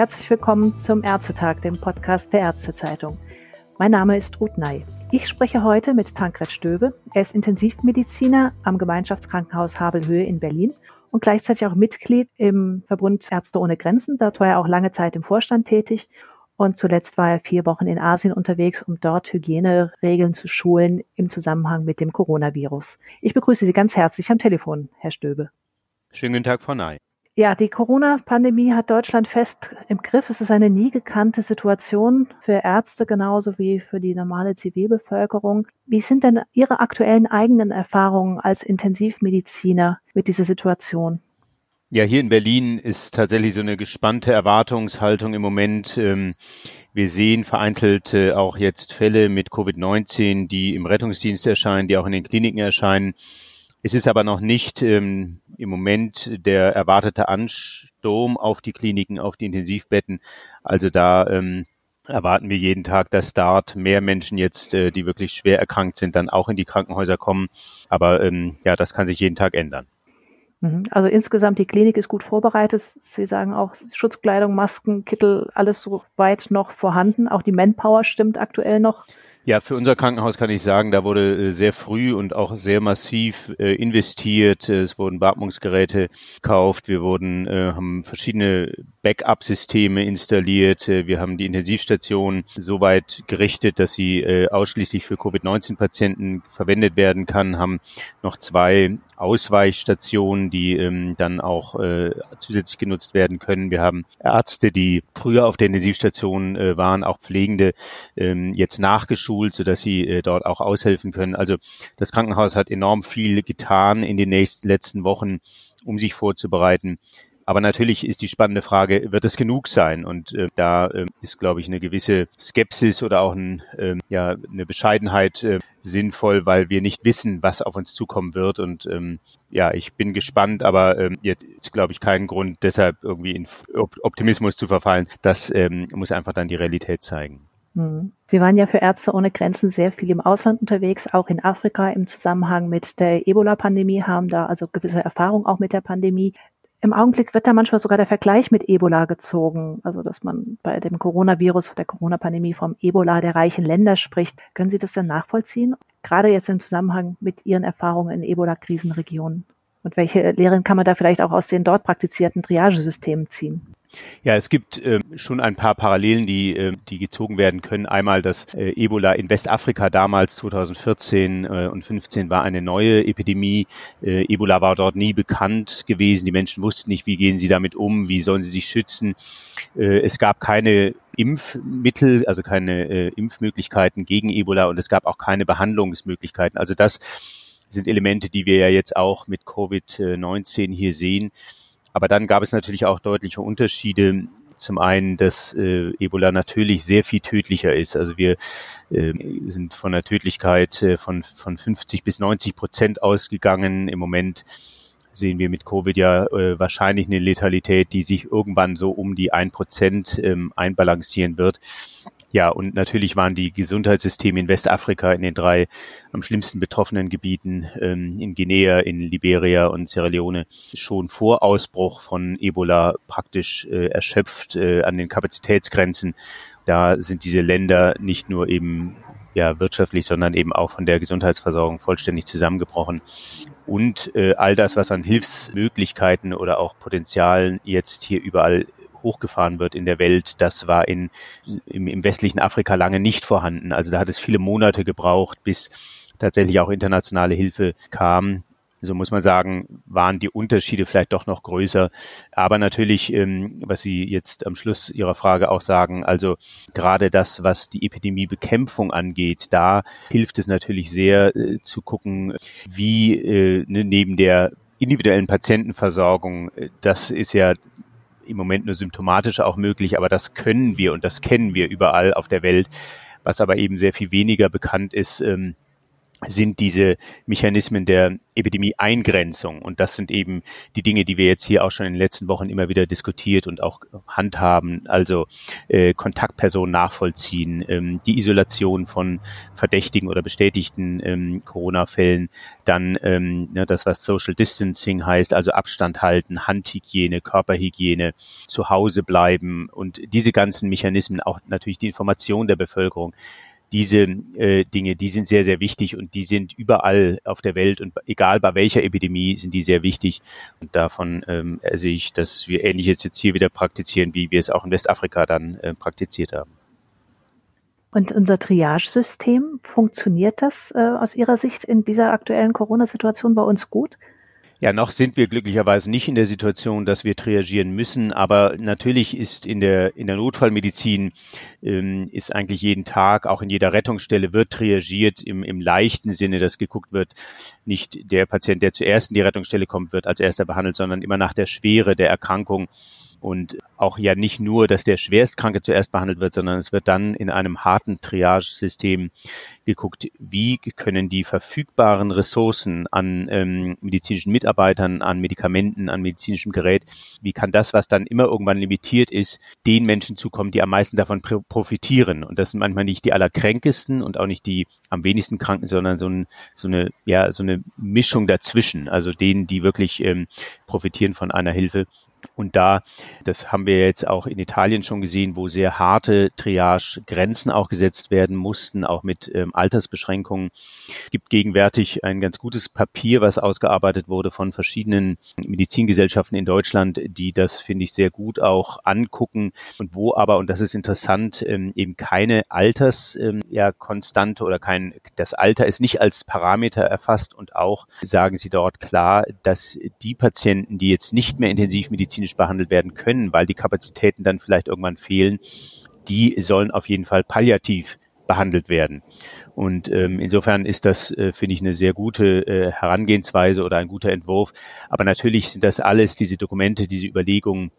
Herzlich willkommen zum Ärztetag, dem Podcast der Ärztezeitung. Mein Name ist Ruth Ney. Ich spreche heute mit Tankred Stöbe. Er ist Intensivmediziner am Gemeinschaftskrankenhaus Havelhöhe in Berlin und gleichzeitig auch Mitglied im Verbund Ärzte ohne Grenzen. Dort war er auch lange Zeit im Vorstand tätig und zuletzt war er vier Wochen in Asien unterwegs, um dort Hygieneregeln zu schulen im Zusammenhang mit dem Coronavirus. Ich begrüße Sie ganz herzlich am Telefon, Herr Stöbe. Schönen guten Tag, Frau Ney. Ja, die Corona-Pandemie hat Deutschland fest im Griff. Es ist eine nie gekannte Situation für Ärzte genauso wie für die normale Zivilbevölkerung. Wie sind denn Ihre aktuellen eigenen Erfahrungen als Intensivmediziner mit dieser Situation? Ja, hier in Berlin ist tatsächlich so eine gespannte Erwartungshaltung im Moment. Ähm, wir sehen vereinzelt auch jetzt Fälle mit Covid-19, die im Rettungsdienst erscheinen, die auch in den Kliniken erscheinen. Es ist aber noch nicht ähm, im Moment der erwartete Ansturm auf die Kliniken, auf die Intensivbetten. Also da ähm, erwarten wir jeden Tag, dass dort mehr Menschen jetzt, äh, die wirklich schwer erkrankt sind, dann auch in die Krankenhäuser kommen. Aber ja, das kann sich jeden Tag ändern. Mhm. Also insgesamt die Klinik ist gut vorbereitet. Sie sagen auch Schutzkleidung, Masken, Kittel, alles so weit noch vorhanden. Auch die Manpower stimmt aktuell noch. Ja, für unser Krankenhaus kann ich sagen, da wurde äh, sehr früh und auch sehr massiv äh, investiert. Es wurden Beatmungsgeräte gekauft. Wir wurden, äh, haben verschiedene Backup-Systeme installiert. Wir haben die Intensivstation so weit gerichtet, dass sie ausschließlich für Covid-19-Patienten verwendet werden kann, haben noch zwei Ausweichstationen, die ähm, dann auch äh, zusätzlich genutzt werden können. Wir haben Ärzte, die früher auf der Intensivstation äh, waren, auch Pflegende, ähm, jetzt nachgeschoben geschult, sodass sie äh, dort auch aushelfen können. Also das Krankenhaus hat enorm viel getan in den nächsten letzten Wochen, um sich vorzubereiten. Aber natürlich ist die spannende Frage, wird es genug sein? Und äh, da äh, ist, glaube ich, eine gewisse Skepsis oder auch ein, äh, ja, eine Bescheidenheit äh, sinnvoll, weil wir nicht wissen, was auf uns zukommen wird. Und ähm, ja, ich bin gespannt, aber ähm, jetzt ist, glaube ich, kein Grund, deshalb irgendwie in Optimismus zu verfallen. Das ähm, muss einfach dann die Realität zeigen. Hm. Sie waren ja für Ärzte ohne Grenzen sehr viel im Ausland unterwegs, auch in Afrika im Zusammenhang mit der Ebola-Pandemie, haben da also gewisse Erfahrung auch mit der Pandemie. Im Augenblick wird da manchmal sogar der Vergleich mit Ebola gezogen, also dass man bei dem Coronavirus, der Corona-Pandemie vom Ebola der reichen Länder spricht. Können Sie das denn nachvollziehen? Gerade jetzt im Zusammenhang mit Ihren Erfahrungen in Ebola-Krisenregionen? Und welche Lehren kann man da vielleicht auch aus den dort praktizierten Triagesystemen ziehen? Ja, es gibt äh, schon ein paar Parallelen, die, äh, die gezogen werden können. Einmal das äh, Ebola in Westafrika damals 2014 äh, und 15 war eine neue Epidemie. Äh, Ebola war dort nie bekannt gewesen. Die Menschen wussten nicht, wie gehen sie damit um, wie sollen sie sich schützen. Äh, es gab keine Impfmittel, also keine äh, Impfmöglichkeiten gegen Ebola und es gab auch keine Behandlungsmöglichkeiten. Also das sind Elemente, die wir ja jetzt auch mit Covid-19 hier sehen. Aber dann gab es natürlich auch deutliche Unterschiede. Zum einen, dass äh, Ebola natürlich sehr viel tödlicher ist. Also wir äh, sind von der Tödlichkeit äh, von, von 50 bis 90 Prozent ausgegangen. Im Moment sehen wir mit Covid ja äh, wahrscheinlich eine Letalität, die sich irgendwann so um die ein Prozent ähm, einbalancieren wird. Ja, und natürlich waren die Gesundheitssysteme in Westafrika in den drei am schlimmsten betroffenen Gebieten, ähm, in Guinea, in Liberia und Sierra Leone, schon vor Ausbruch von Ebola praktisch äh, erschöpft äh, an den Kapazitätsgrenzen. Da sind diese Länder nicht nur eben ja, wirtschaftlich, sondern eben auch von der Gesundheitsversorgung vollständig zusammengebrochen. Und äh, all das, was an Hilfsmöglichkeiten oder auch Potenzialen jetzt hier überall hochgefahren wird in der Welt, das war in, im, im westlichen Afrika lange nicht vorhanden. Also da hat es viele Monate gebraucht, bis tatsächlich auch internationale Hilfe kam. So muss man sagen, waren die Unterschiede vielleicht doch noch größer. Aber natürlich, ähm, was Sie jetzt am Schluss Ihrer Frage auch sagen, also gerade das, was die Epidemiebekämpfung angeht, da hilft es natürlich sehr äh, zu gucken, wie äh, ne, neben der individuellen Patientenversorgung, äh, das ist ja im Moment nur symptomatisch auch möglich, aber das können wir und das kennen wir überall auf der Welt. Was aber eben sehr viel weniger bekannt ist, ähm, sind diese Mechanismen der Epidemie-Eingrenzung. Und das sind eben die Dinge, die wir jetzt hier auch schon in den letzten Wochen immer wieder diskutiert und auch handhaben. Also äh, Kontaktpersonen nachvollziehen, ähm, die Isolation von verdächtigen oder bestätigten ähm, Corona-Fällen, dann ähm, ja, das, was Social Distancing heißt, also Abstand halten, Handhygiene, Körperhygiene, zu Hause bleiben und diese ganzen Mechanismen, auch natürlich die Information der Bevölkerung, diese äh, Dinge, die sind sehr, sehr wichtig und die sind überall auf der Welt und egal bei welcher Epidemie sind die sehr wichtig. Und davon ähm, sehe ich, dass wir Ähnliches jetzt hier wieder praktizieren, wie wir es auch in Westafrika dann äh, praktiziert haben. Und unser Triage-System, funktioniert das äh, aus Ihrer Sicht in dieser aktuellen Corona-Situation bei uns gut? Ja, noch sind wir glücklicherweise nicht in der Situation, dass wir triagieren müssen, aber natürlich ist in der, in der Notfallmedizin ähm, ist eigentlich jeden Tag, auch in jeder Rettungsstelle wird triagiert im, im leichten Sinne, dass geguckt wird, nicht der Patient, der zuerst in die Rettungsstelle kommt, wird als erster behandelt, sondern immer nach der Schwere der Erkrankung und auch ja nicht nur, dass der Schwerstkranke zuerst behandelt wird, sondern es wird dann in einem harten Triage-System geguckt, wie können die verfügbaren Ressourcen an ähm, medizinischen Mitarbeitern, an Medikamenten, an medizinischem Gerät, wie kann das, was dann immer irgendwann limitiert ist, den Menschen zukommen, die am meisten davon profitieren. Und das sind manchmal nicht die allerkränkesten und auch nicht die am wenigsten Kranken, sondern so, ein, so eine, ja, so eine Mischung dazwischen, also denen, die wirklich ähm, profitieren von einer Hilfe. Und da, das haben wir jetzt auch in Italien schon gesehen, wo sehr harte Triage-Grenzen auch gesetzt werden mussten, auch mit ähm, Altersbeschränkungen. Es gibt gegenwärtig ein ganz gutes Papier, was ausgearbeitet wurde von verschiedenen Medizingesellschaften in Deutschland, die das, finde ich, sehr gut auch angucken und wo aber, und das ist interessant, ähm, eben keine Alterskonstante ähm, ja, oder kein, das Alter ist nicht als Parameter erfasst und auch sagen sie dort klar, dass die Patienten, die jetzt nicht mehr intensivmedizinisch medizinisch behandelt werden können, weil die Kapazitäten dann vielleicht irgendwann fehlen, die sollen auf jeden Fall palliativ behandelt werden. Und ähm, insofern ist das, äh, finde ich, eine sehr gute äh, Herangehensweise oder ein guter Entwurf. Aber natürlich sind das alles diese Dokumente, diese Überlegungen,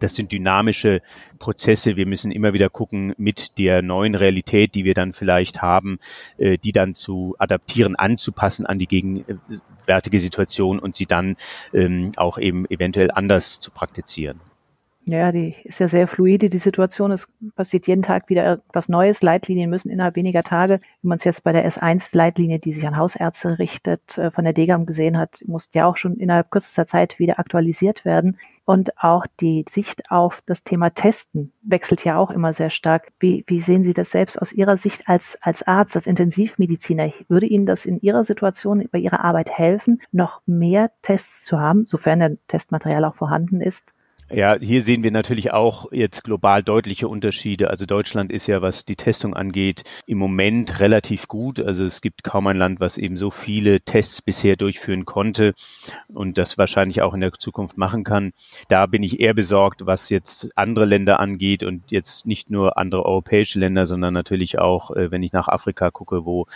das sind dynamische Prozesse. Wir müssen immer wieder gucken, mit der neuen Realität, die wir dann vielleicht haben, äh, die dann zu adaptieren, anzupassen an die gegenwärtige Situation und sie dann ähm, auch eben eventuell anders zu praktizieren. Ja, die ist ja sehr fluide, die Situation. Es passiert jeden Tag wieder etwas Neues. Leitlinien müssen innerhalb weniger Tage, wie man es jetzt bei der S1-Leitlinie, die sich an Hausärzte richtet, äh, von der DGAM gesehen hat, muss ja auch schon innerhalb kürzester Zeit wieder aktualisiert werden. Und auch die Sicht auf das Thema Testen wechselt ja auch immer sehr stark. Wie, wie sehen Sie das selbst aus Ihrer Sicht als, als Arzt, als Intensivmediziner? Würde Ihnen das in Ihrer Situation, bei Ihrer Arbeit helfen, noch mehr Tests zu haben, sofern der Testmaterial auch vorhanden ist? Ja, hier sehen wir natürlich auch jetzt global deutliche Unterschiede. Also Deutschland ist ja, was die Testung angeht, im Moment relativ gut. Also es gibt kaum ein Land, was eben so viele Tests bisher durchführen konnte und das wahrscheinlich auch in der Zukunft machen kann. Da bin ich eher besorgt, was jetzt andere Länder angeht und jetzt nicht nur andere europäische Länder, sondern natürlich auch, äh, wenn ich nach Afrika gucke, wo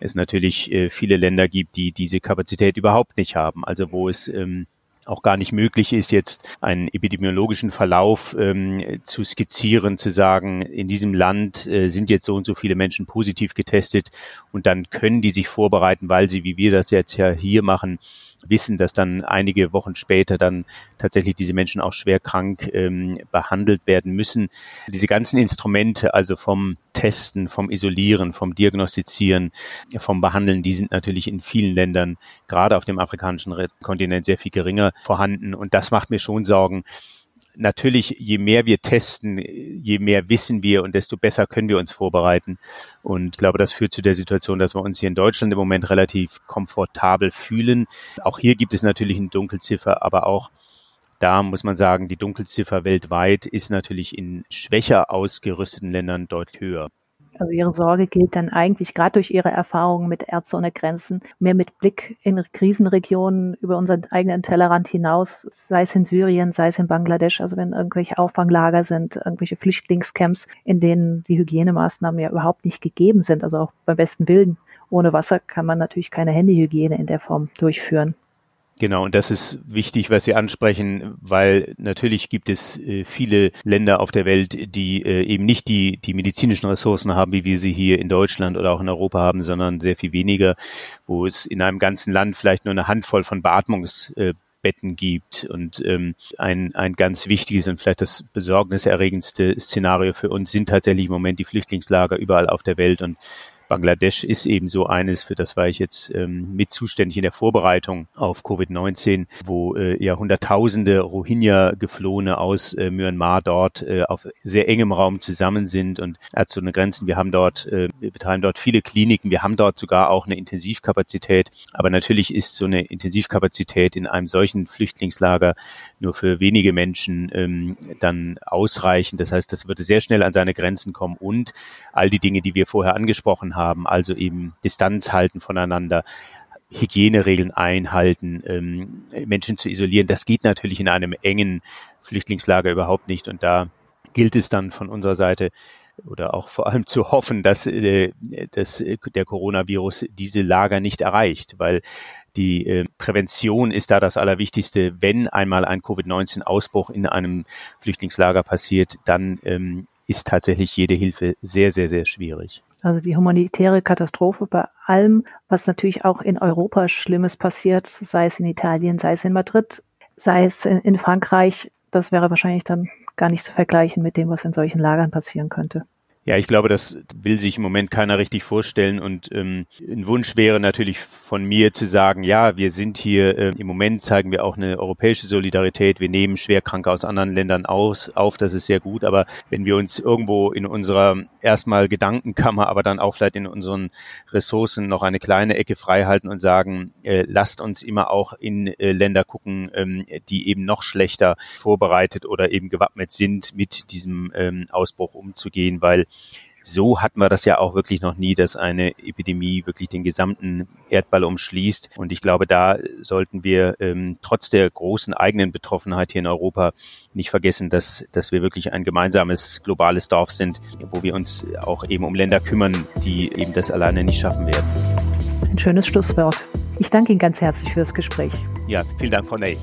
es natürlich äh, viele Länder gibt, die diese Kapazität überhaupt nicht haben. Also wo es ähm, auch gar nicht möglich ist, jetzt einen epidemiologischen Verlauf ähm, zu skizzieren, zu sagen, in diesem Land äh, sind jetzt so und so viele Menschen positiv getestet und dann können die sich vorbereiten, weil sie, wie wir das jetzt ja hier machen, wissen, dass dann einige Wochen später dann tatsächlich diese Menschen auch schwer krank ähm, behandelt werden müssen. Diese ganzen Instrumente, also vom Testen, vom Isolieren, vom Diagnostizieren, vom Behandeln, die sind natürlich in vielen Ländern, gerade auf dem afrikanischen Kontinent, sehr viel geringer vorhanden. Und das macht mir schon Sorgen, natürlich, je mehr wir testen, je mehr wissen wir und desto besser können wir uns vorbereiten. Und ich glaube, das führt zu der Situation, dass wir uns hier in Deutschland im Moment relativ komfortabel fühlen. Auch hier gibt es natürlich eine Dunkelziffer, aber auch da muss man sagen, die Dunkelziffer weltweit ist natürlich in schwächer ausgerüsteten Ländern deutlich höher. Also Ihre Sorge gilt dann eigentlich gerade durch Ihre Erfahrungen mit Ärzte ohne Grenzen mehr mit Blick in Krisenregionen über unseren eigenen Tellerrand hinaus, sei es in Syrien, sei es in Bangladesch, also wenn irgendwelche Auffanglager sind, irgendwelche Flüchtlingscamps, in denen die Hygienemaßnahmen ja überhaupt nicht gegeben sind, also auch beim besten Willen. Ohne Wasser kann man natürlich keine Handyhygiene in der Form durchführen. Genau, und das ist wichtig, was Sie ansprechen, weil natürlich gibt es äh, viele Länder auf der Welt, die äh, eben nicht die, die medizinischen Ressourcen haben, wie wir sie hier in Deutschland oder auch in Europa haben, sondern sehr viel weniger, wo es in einem ganzen Land vielleicht nur eine Handvoll von Beatmungsbetten gibt. Und ähm, ein, ein ganz wichtiges und vielleicht das besorgniserregendste Szenario für uns sind tatsächlich im Moment die Flüchtlingslager überall auf der Welt. Und Bangladesch ist eben so eines, für das war ich jetzt ähm, mit zuständig in der Vorbereitung auf Covid-19, wo äh, ja Hunderttausende Rohingya-Geflohene aus äh, Myanmar dort äh, auf sehr engem Raum zusammen sind und hat so eine Grenzen. Wir haben dort, äh, wir betreiben dort viele Kliniken, wir haben dort sogar auch eine Intensivkapazität. Aber natürlich ist so eine Intensivkapazität in einem solchen Flüchtlingslager nur für wenige Menschen ähm, dann ausreichend. Das heißt, das würde sehr schnell an seine Grenzen kommen und all die Dinge, die wir vorher angesprochen haben, haben, also eben Distanz halten voneinander, Hygieneregeln einhalten, ähm, Menschen zu isolieren. Das geht natürlich in einem engen Flüchtlingslager überhaupt nicht. Und da gilt es dann von unserer Seite oder auch vor allem zu hoffen, dass, äh, dass der Coronavirus diese Lager nicht erreicht, weil die äh, Prävention ist da das Allerwichtigste. Wenn einmal ein Covid-19-Ausbruch in einem Flüchtlingslager passiert, dann ähm, ist tatsächlich jede Hilfe sehr, sehr, sehr schwierig. Also die humanitäre Katastrophe bei allem, was natürlich auch in Europa Schlimmes passiert, sei es in Italien, sei es in Madrid, sei es in, Frankreich, das wäre wahrscheinlich dann gar nicht zu vergleichen mit dem, was in solchen Lagern passieren könnte. Ja, ich glaube, das will sich im Moment keiner richtig vorstellen. Und ähm, ein Wunsch wäre natürlich von mir zu sagen, ja, wir sind hier, äh, im Moment zeigen wir auch eine europäische Solidarität. Wir nehmen Schwerkranke aus anderen Ländern aus, auf, das ist sehr gut. Aber wenn wir uns irgendwo in unserer erstmal Gedankenkammer, aber dann auch vielleicht in unseren Ressourcen noch eine kleine Ecke frei halten und sagen, äh, lasst uns immer auch in äh, Länder gucken, ähm, die eben noch schlechter vorbereitet oder eben gewappnet sind, mit diesem ähm, Ausbruch umzugehen, weil so hatten wir das ja auch wirklich noch nie, dass eine Epidemie wirklich den gesamten Erdball umschließt. Und ich glaube, da sollten wir ähm, trotz der großen eigenen Betroffenheit hier in Europa nicht vergessen, dass, dass wir wirklich ein gemeinsames globales Dorf sind, wo wir uns auch eben um Länder kümmern, die eben das alleine nicht schaffen werden. Ein schönes Schlusswort. Ich danke Ihnen ganz herzlich für das Gespräch. Ja, vielen Dank, Frau Ney.